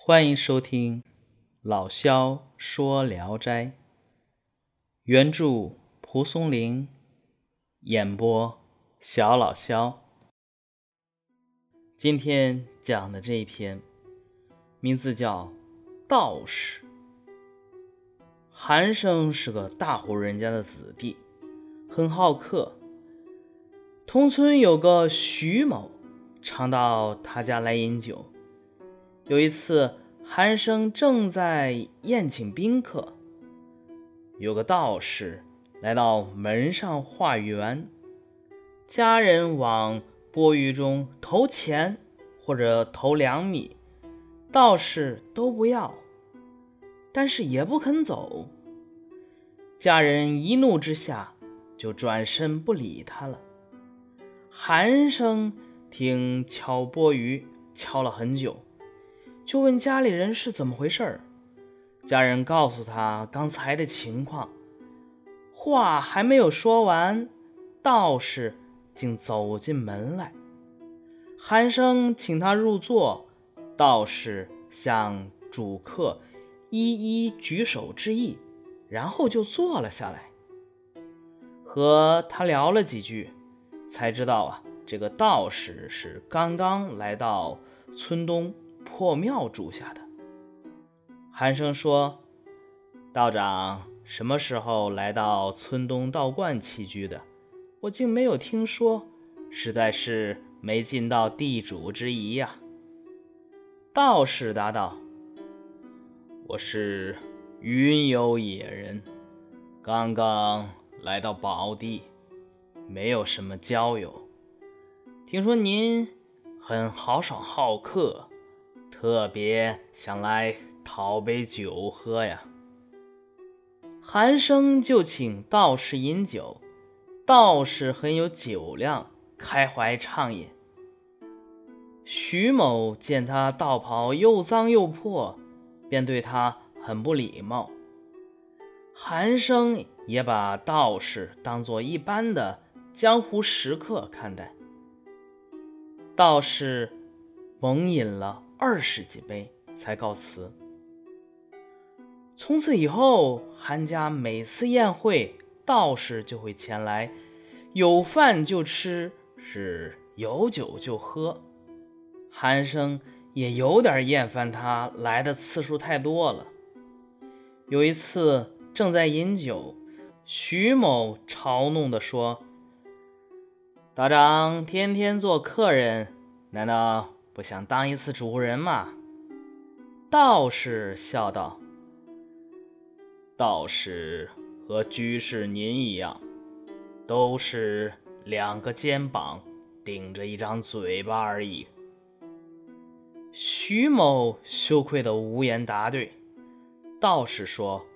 欢迎收听老萧说聊斋，原著蒲松龄，演播小老萧。今天讲的这一篇，名字叫《道士》。韩生是个大户人家的子弟，很好客。同村有个徐某，常到他家来饮酒。有一次，韩生正在宴请宾客，有个道士来到门上画圆，家人往钵盂中投钱或者投两米，道士都不要，但是也不肯走。家人一怒之下，就转身不理他了。韩生听敲钵盂敲了很久。就问家里人是怎么回事儿，家人告诉他刚才的情况。话还没有说完，道士竟走进门来。寒生请他入座，道士向主客一一举手致意，然后就坐了下来，和他聊了几句，才知道啊，这个道士是刚刚来到村东。破庙住下的。寒生说：“道长什么时候来到村东道观栖居的？我竟没有听说，实在是没尽到地主之谊呀。”道士答道：“我是云游野人，刚刚来到宝地，没有什么交友。听说您很豪爽好客。”特别想来讨杯酒喝呀。韩生就请道士饮酒，道士很有酒量，开怀畅饮。徐某见他道袍又脏又破，便对他很不礼貌。韩生也把道士当做一般的江湖食客看待。道士猛饮了。二十几杯才告辞。从此以后，韩家每次宴会，道士就会前来，有饭就吃，是有酒就喝。韩生也有点厌烦他来的次数太多了。有一次正在饮酒，徐某嘲弄地说：“道长天天做客人，难道？”不想当一次主人嘛？道士笑道：“道士和居士您一样，都是两个肩膀顶着一张嘴巴而已。”徐某羞愧的无言答对。道士说：“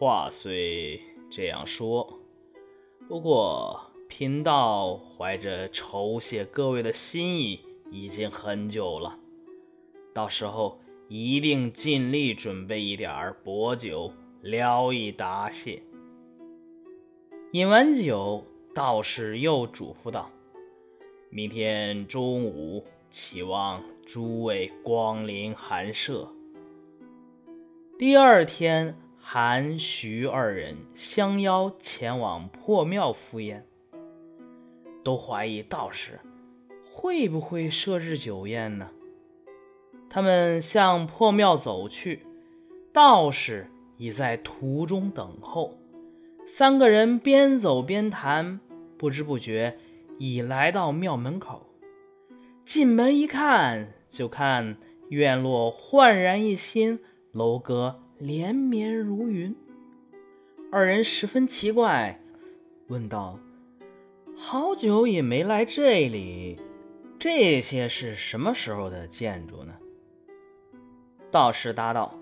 话虽这样说，不过贫道怀着酬谢各位的心意。”已经很久了，到时候一定尽力准备一点薄酒，聊以答谢。饮完酒，道士又嘱咐道：“明天中午，期望诸位光临寒舍。”第二天，韩、徐二人相邀前往破庙赴宴，都怀疑道士。会不会设置酒宴呢？他们向破庙走去，道士已在途中等候。三个人边走边谈，不知不觉已来到庙门口。进门一看，就看院落焕然一新，楼阁连绵如云。二人十分奇怪，问道：“好久也没来这里。”这些是什么时候的建筑呢？道士答道：“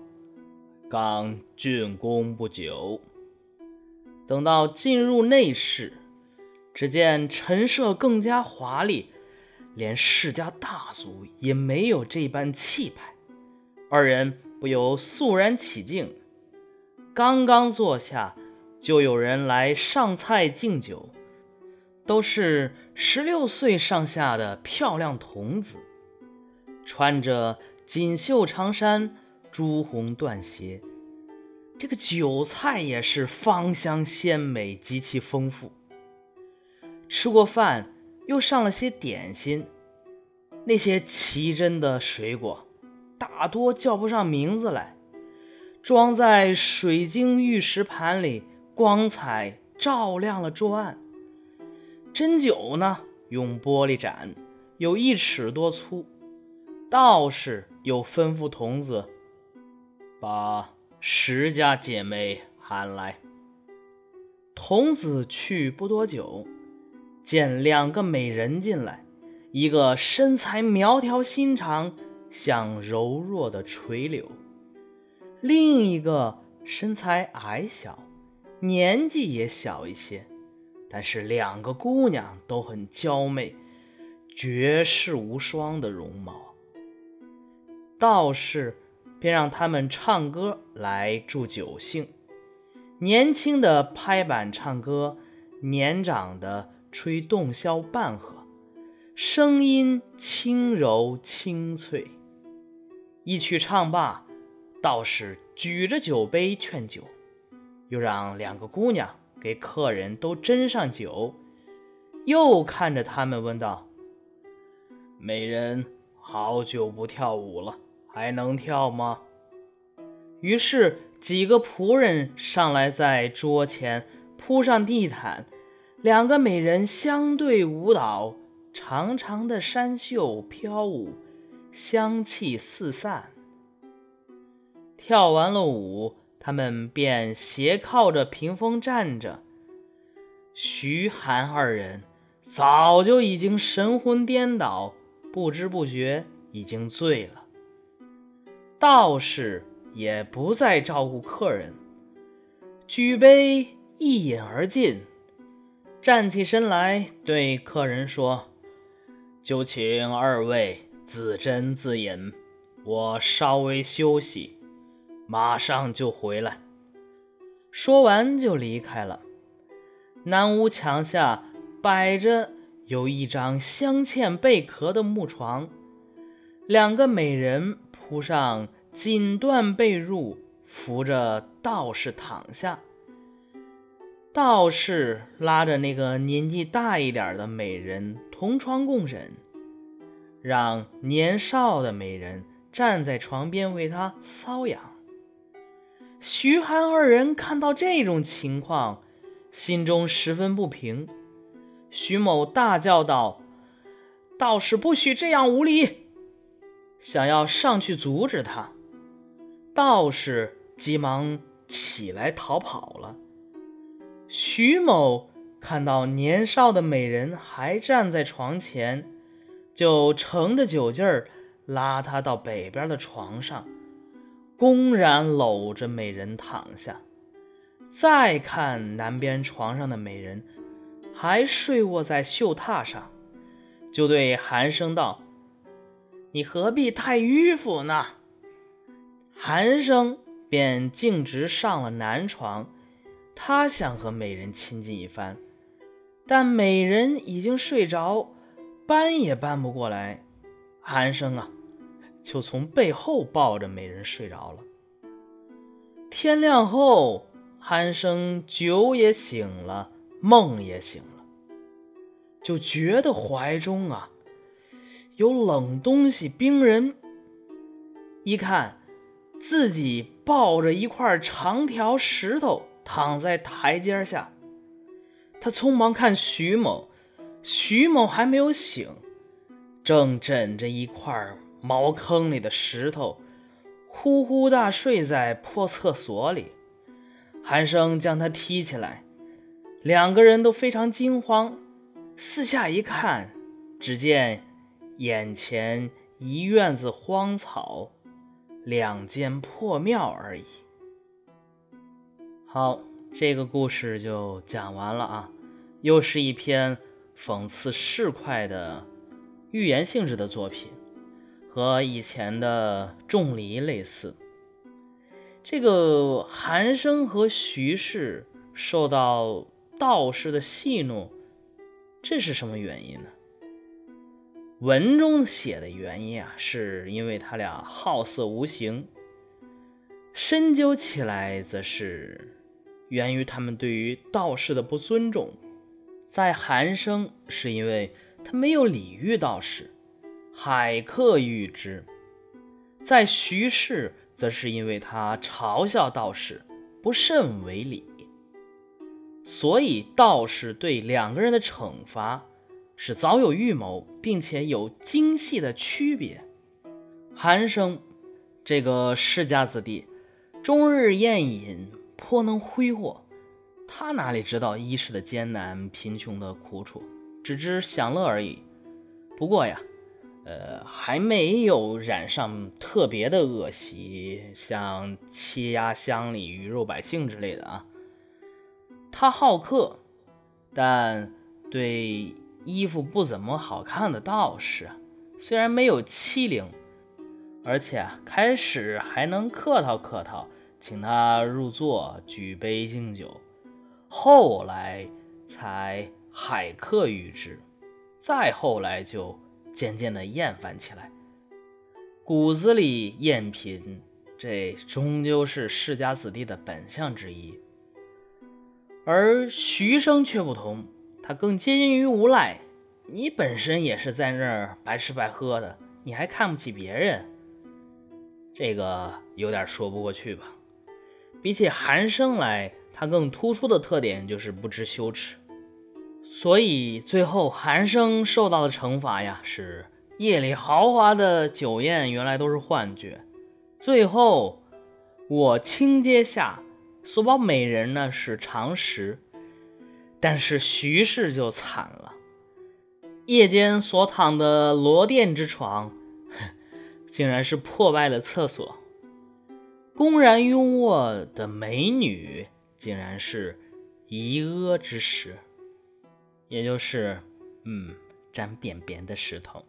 刚竣工不久。”等到进入内室，只见陈设更加华丽，连世家大族也没有这般气派。二人不由肃然起敬。刚刚坐下，就有人来上菜敬酒。都是十六岁上下的漂亮童子，穿着锦绣长衫，朱红缎鞋。这个酒菜也是芳香鲜美，极其丰富。吃过饭，又上了些点心。那些奇珍的水果，大多叫不上名字来，装在水晶玉石盘里，光彩照亮了桌案。针灸呢，用玻璃盏，有一尺多粗。道士又吩咐童子把十家姐妹喊来。童子去不多久，见两个美人进来。一个身材苗条心肠，像柔弱的垂柳；另一个身材矮小，年纪也小一些。但是两个姑娘都很娇媚，绝世无双的容貌。道士便让他们唱歌来助酒兴。年轻的拍板唱歌，年长的吹洞箫伴和。声音轻柔清脆，一曲唱罢，道士举着酒杯劝酒，又让两个姑娘给客人都斟上酒，又看着他们问道：“美人，好久不跳舞了，还能跳吗？”于是几个仆人上来，在桌前铺上地毯，两个美人相对舞蹈。长长的山袖飘舞，香气四散。跳完了舞，他们便斜靠着屏风站着。徐韩二人早就已经神魂颠倒，不知不觉已经醉了。道士也不再照顾客人，举杯一饮而尽，站起身来对客人说。就请二位自斟自饮，我稍微休息，马上就回来。说完就离开了。南屋墙下摆着有一张镶嵌贝壳的木床，两个美人铺上锦缎被褥，扶着道士躺下。道士拉着那个年纪大一点的美人同床共枕，让年少的美人站在床边为他搔痒。徐寒二人看到这种情况，心中十分不平。徐某大叫道：“道士不许这样无礼！”想要上去阻止他，道士急忙起来逃跑了。徐某看到年少的美人还站在床前，就乘着酒劲儿拉她到北边的床上，公然搂着美人躺下。再看南边床上的美人还睡卧在绣榻上，就对韩生道：“你何必太迂腐呢？”韩生便径直上了南床。他想和美人亲近一番，但美人已经睡着，搬也搬不过来。韩生啊，就从背后抱着美人睡着了。天亮后，韩生酒也醒了，梦也醒了，就觉得怀中啊有冷东西冰人。一看，自己抱着一块长条石头。躺在台阶下，他匆忙看徐某，徐某还没有醒，正枕着一块茅坑里的石头，呼呼大睡在破厕所里。韩生将他踢起来，两个人都非常惊慌，四下一看，只见眼前一院子荒草，两间破庙而已。好，这个故事就讲完了啊，又是一篇讽刺市侩的寓言性质的作品，和以前的仲离类似。这个韩生和徐氏受到道士的戏弄，这是什么原因呢？文中写的原因啊，是因为他俩好色无形；深究起来，则是源于他们对于道士的不尊重。在韩生，是因为他没有礼遇道士，海客遇之；在徐氏，则是因为他嘲笑道士，不甚为礼。所以道士对两个人的惩罚是早有预谋，并且有精细的区别。韩生这个世家子弟，终日宴饮，颇能挥霍。他哪里知道一世的艰难、贫穷的苦楚，只知享乐而已。不过呀，呃，还没有染上特别的恶习，像欺压乡里、鱼肉百姓之类的啊。他好客，但对衣服不怎么好看的道士，虽然没有欺凌，而且开始还能客套客套，请他入座，举杯敬酒。后来才海客遇之，再后来就渐渐的厌烦起来。骨子里厌贫，这终究是世家子弟的本相之一。而徐生却不同，他更接近于无赖。你本身也是在那儿白吃白喝的，你还看不起别人，这个有点说不过去吧？比起韩生来，他更突出的特点就是不知羞耻。所以最后韩生受到的惩罚呀，是夜里豪华的酒宴原来都是幻觉。最后我清阶下。所保美人呢是常识，但是徐氏就惨了。夜间所躺的罗殿之床，竟然是破败的厕所；公然拥卧的美女，竟然是遗阿之石，也就是，嗯，粘便便的石头。